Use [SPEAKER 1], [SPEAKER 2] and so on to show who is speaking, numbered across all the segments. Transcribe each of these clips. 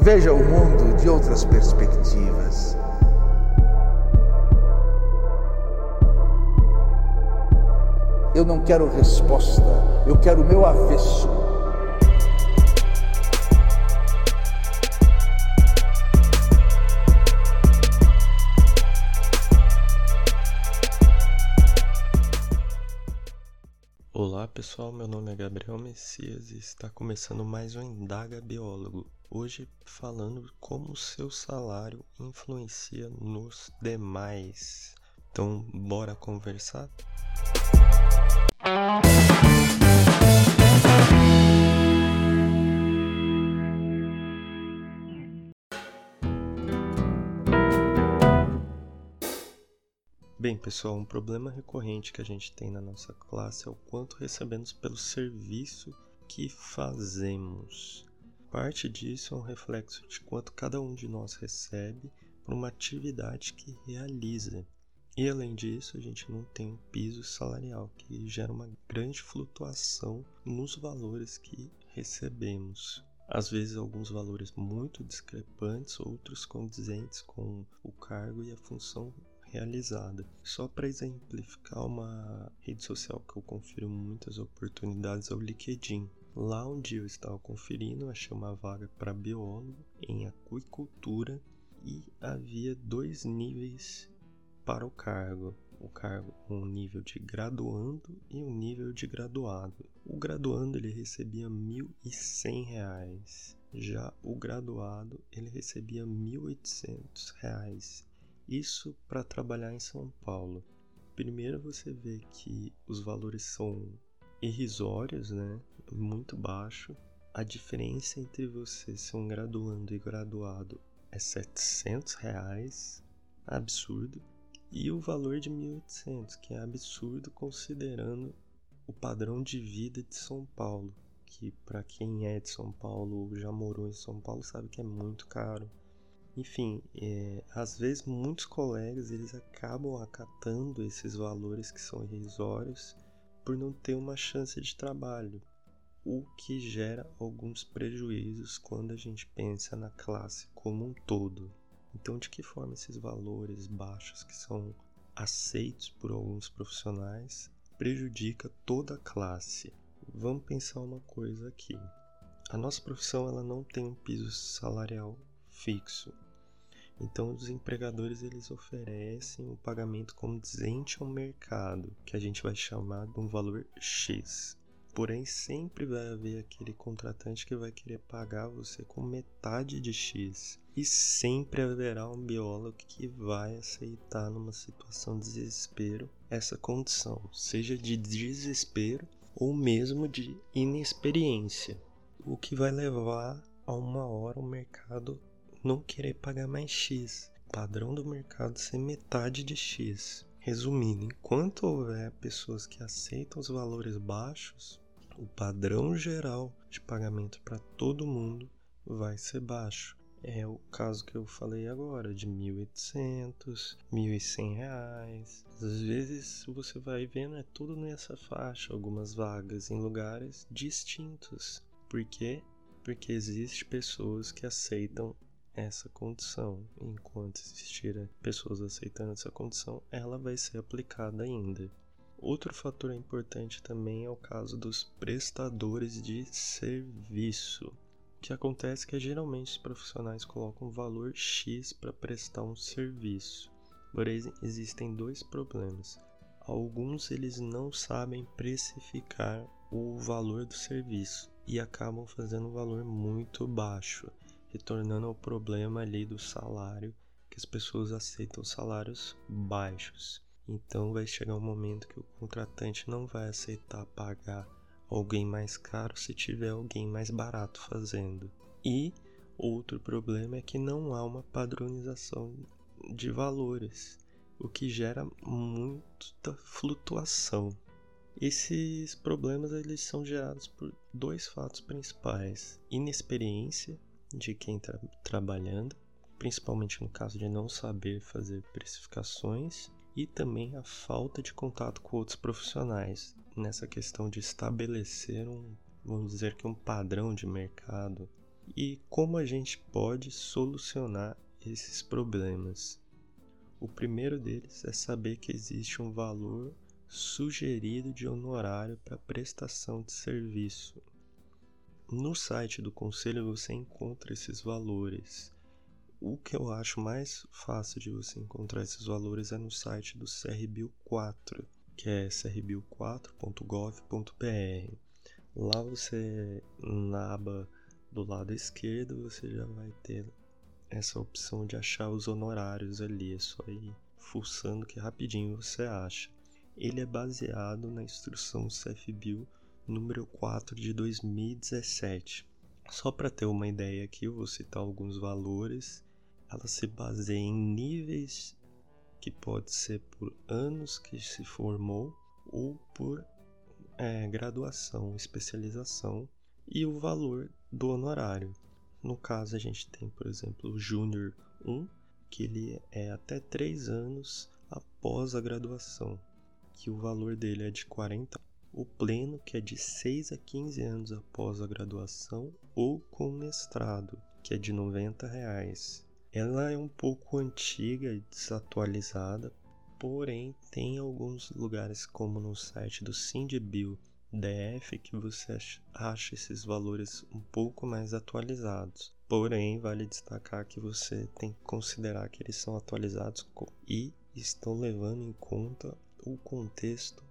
[SPEAKER 1] Veja o mundo de outras perspectivas. Eu não quero resposta, eu quero o meu avesso.
[SPEAKER 2] Olá pessoal, meu nome é Gabriel Messias e está começando mais um Indaga Biólogo. Hoje falando como o seu salário influencia nos demais. Então, bora conversar? Bem, pessoal, um problema recorrente que a gente tem na nossa classe é o quanto recebemos pelo serviço que fazemos. Parte disso é um reflexo de quanto cada um de nós recebe por uma atividade que realiza. E além disso, a gente não tem um piso salarial, que gera uma grande flutuação nos valores que recebemos. Às vezes, alguns valores muito discrepantes, outros condizentes com o cargo e a função realizada. Só para exemplificar uma rede social que eu confiro muitas oportunidades é o LinkedIn. Lá onde eu estava conferindo, achei uma vaga para biólogo em aquicultura e havia dois níveis para o cargo. O cargo um nível de graduando e um nível de graduado. O graduando ele recebia R$ 1.100, já o graduado ele recebia R$ 1.800 isso para trabalhar em São Paulo. Primeiro você vê que os valores são irrisórios, né? Muito baixo. A diferença entre você ser um graduando e graduado é 700 reais, absurdo, e o valor de 1.800, que é absurdo considerando o padrão de vida de São Paulo, que para quem é de São Paulo ou já morou em São Paulo sabe que é muito caro. Enfim, é, às vezes muitos colegas eles acabam acatando esses valores que são irrisórios por não ter uma chance de trabalho, o que gera alguns prejuízos quando a gente pensa na classe como um todo. Então, de que forma esses valores baixos que são aceitos por alguns profissionais prejudica toda a classe? Vamos pensar uma coisa aqui. A nossa profissão ela não tem um piso salarial fixo. Então os empregadores eles oferecem o pagamento condizente ao mercado, que a gente vai chamar de um valor X. Porém, sempre vai haver aquele contratante que vai querer pagar você com metade de X. E sempre haverá um biólogo que vai aceitar numa situação de desespero essa condição, seja de desespero ou mesmo de inexperiência, o que vai levar a uma hora o mercado não querer pagar mais X. O padrão do mercado ser metade de X. Resumindo, enquanto houver pessoas que aceitam os valores baixos, o padrão geral de pagamento para todo mundo vai ser baixo. É o caso que eu falei agora, de 1.800, 1.100 reais. Às vezes você vai vendo, é tudo nessa faixa, algumas vagas em lugares distintos. Por quê? Porque existem pessoas que aceitam essa condição. Enquanto existirem pessoas aceitando essa condição, ela vai ser aplicada ainda. Outro fator importante também é o caso dos prestadores de serviço. O que acontece é que geralmente os profissionais colocam um valor X para prestar um serviço. Porém, existem dois problemas. Alguns eles não sabem precificar o valor do serviço e acabam fazendo um valor muito baixo retornando ao problema ali do salário, que as pessoas aceitam salários baixos. Então vai chegar um momento que o contratante não vai aceitar pagar alguém mais caro se tiver alguém mais barato fazendo. E outro problema é que não há uma padronização de valores, o que gera muita flutuação. Esses problemas eles são gerados por dois fatos principais: inexperiência de quem está trabalhando, principalmente no caso de não saber fazer precificações e também a falta de contato com outros profissionais nessa questão de estabelecer um, vamos dizer que um padrão de mercado. E como a gente pode solucionar esses problemas? O primeiro deles é saber que existe um valor sugerido de honorário para prestação de serviço. No site do conselho você encontra esses valores. O que eu acho mais fácil de você encontrar esses valores é no site do CRBio 4, que é crbil4.gov.br. Lá você, na aba do lado esquerdo, você já vai ter essa opção de achar os honorários ali. É só ir fuçando que rapidinho você acha. Ele é baseado na instrução CFBio número 4 de 2017. Só para ter uma ideia aqui, eu vou citar alguns valores. Ela se baseia em níveis que pode ser por anos que se formou ou por é, graduação, especialização e o valor do honorário. No caso, a gente tem, por exemplo, o Júnior 1, que ele é até 3 anos após a graduação, que o valor dele é de 40. O pleno, que é de 6 a 15 anos após a graduação, ou com mestrado, que é de 90 reais. Ela é um pouco antiga e desatualizada, porém tem alguns lugares como no site do Sindbil DF que você acha esses valores um pouco mais atualizados. Porém, vale destacar que você tem que considerar que eles são atualizados e estão levando em conta o contexto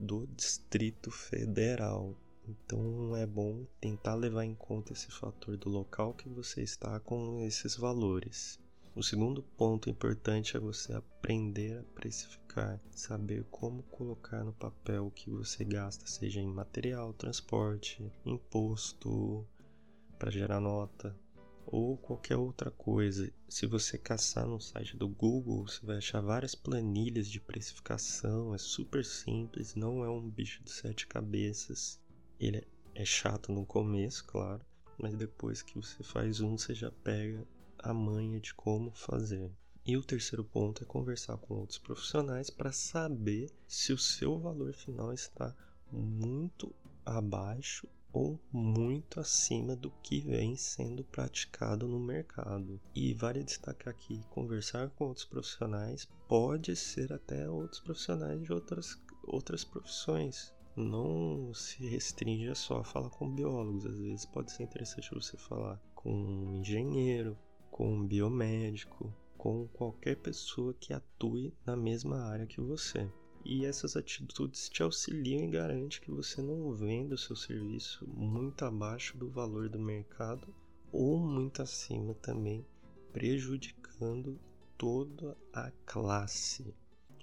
[SPEAKER 2] do Distrito Federal. Então é bom tentar levar em conta esse fator do local que você está com esses valores. O segundo ponto importante é você aprender a precificar, saber como colocar no papel o que você gasta, seja em material, transporte, imposto para gerar nota ou qualquer outra coisa. Se você caçar no site do Google, você vai achar várias planilhas de precificação, é super simples, não é um bicho de sete cabeças. Ele é chato no começo, claro, mas depois que você faz um, você já pega a manha de como fazer. E o terceiro ponto é conversar com outros profissionais para saber se o seu valor final está muito abaixo ou muito acima do que vem sendo praticado no mercado. E vale destacar que conversar com outros profissionais pode ser até outros profissionais de outras, outras profissões. Não se restringe só a falar com biólogos, às vezes pode ser interessante você falar com um engenheiro, com um biomédico, com qualquer pessoa que atue na mesma área que você. E essas atitudes te auxiliam e garantem que você não venda o seu serviço muito abaixo do valor do mercado ou muito acima também, prejudicando toda a classe.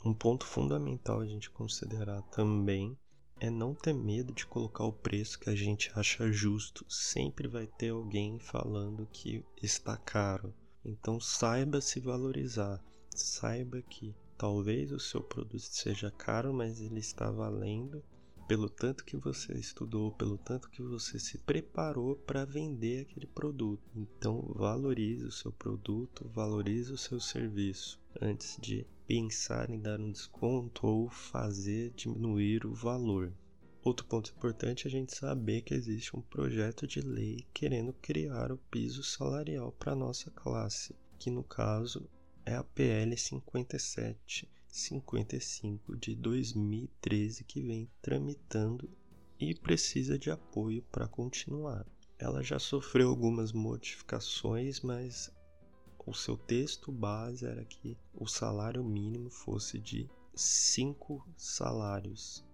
[SPEAKER 2] Um ponto fundamental a gente considerar também é não ter medo de colocar o preço que a gente acha justo. Sempre vai ter alguém falando que está caro. Então saiba se valorizar. Saiba que talvez o seu produto seja caro, mas ele está valendo pelo tanto que você estudou, pelo tanto que você se preparou para vender aquele produto. Então valorize o seu produto, valorize o seu serviço antes de pensar em dar um desconto ou fazer diminuir o valor. Outro ponto importante é a gente saber que existe um projeto de lei querendo criar o piso salarial para nossa classe, que no caso é a PL 5755 de 2013 que vem tramitando e precisa de apoio para continuar. Ela já sofreu algumas modificações, mas o seu texto base era que o salário mínimo fosse de 5 salários,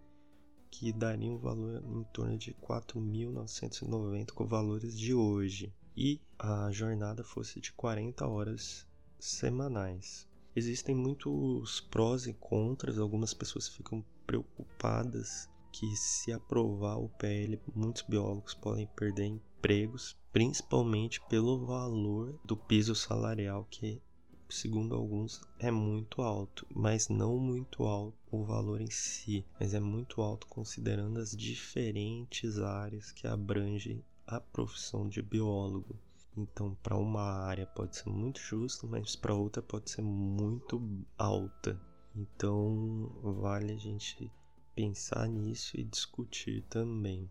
[SPEAKER 2] que daria um valor em torno de 4.990 com valores de hoje, e a jornada fosse de 40 horas semanais. Existem muitos prós e contras, algumas pessoas ficam preocupadas que se aprovar o PL, muitos biólogos podem perder empregos principalmente pelo valor do piso salarial que segundo alguns é muito alto, mas não muito alto o valor em si, mas é muito alto considerando as diferentes áreas que abrangem a profissão de biólogo. Então, para uma área pode ser muito justo, mas para outra pode ser muito alta. Então, vale a gente pensar nisso e discutir também.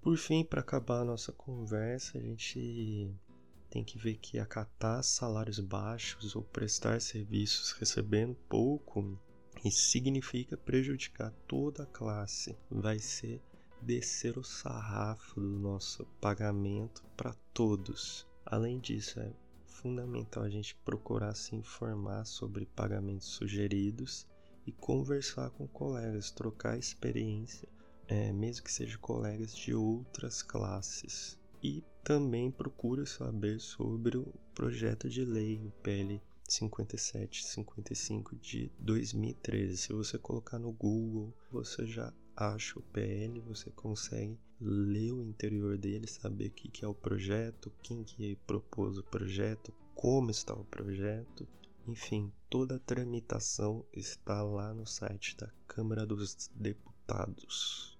[SPEAKER 2] Por fim, para acabar a nossa conversa, a gente tem que ver que acatar salários baixos ou prestar serviços recebendo pouco isso significa prejudicar toda a classe. Vai ser descer o sarrafo do nosso pagamento para todos. Além disso, é fundamental a gente procurar se informar sobre pagamentos sugeridos e conversar com colegas, trocar experiência, é, mesmo que sejam colegas de outras classes e também procure saber sobre o projeto de lei, o PL 5755 de 2013. Se você colocar no Google, você já acha o PL, você consegue ler o interior dele, saber o que é o projeto, quem que propôs o projeto, como está o projeto. Enfim, toda a tramitação está lá no site da Câmara dos Deputados.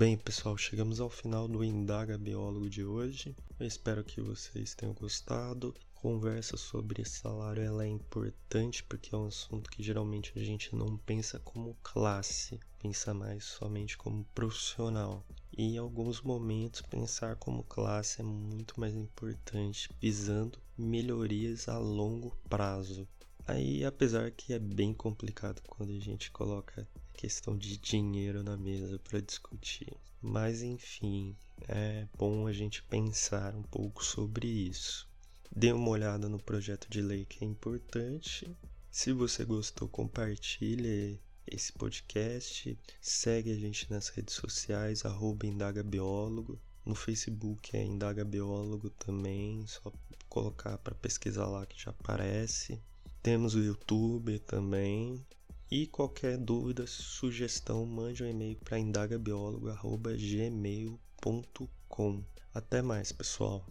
[SPEAKER 2] Bem, pessoal, chegamos ao final do Indaga Biólogo de hoje. Eu espero que vocês tenham gostado. Conversa sobre salário ela é importante porque é um assunto que geralmente a gente não pensa como classe, pensa mais somente como profissional. E em alguns momentos pensar como classe é muito mais importante, visando melhorias a longo prazo. Aí, apesar que é bem complicado quando a gente coloca questão de dinheiro na mesa para discutir. Mas enfim, é bom a gente pensar um pouco sobre isso. Dê uma olhada no projeto de lei que é importante. Se você gostou, compartilhe esse podcast. Segue a gente nas redes sociais, arroba indagabiólogo. No Facebook é Indaga Biólogo também, só colocar para pesquisar lá que já aparece. Temos o YouTube também. E qualquer dúvida, sugestão, mande um e-mail para indagabiólogo.gmail.com. Até mais, pessoal!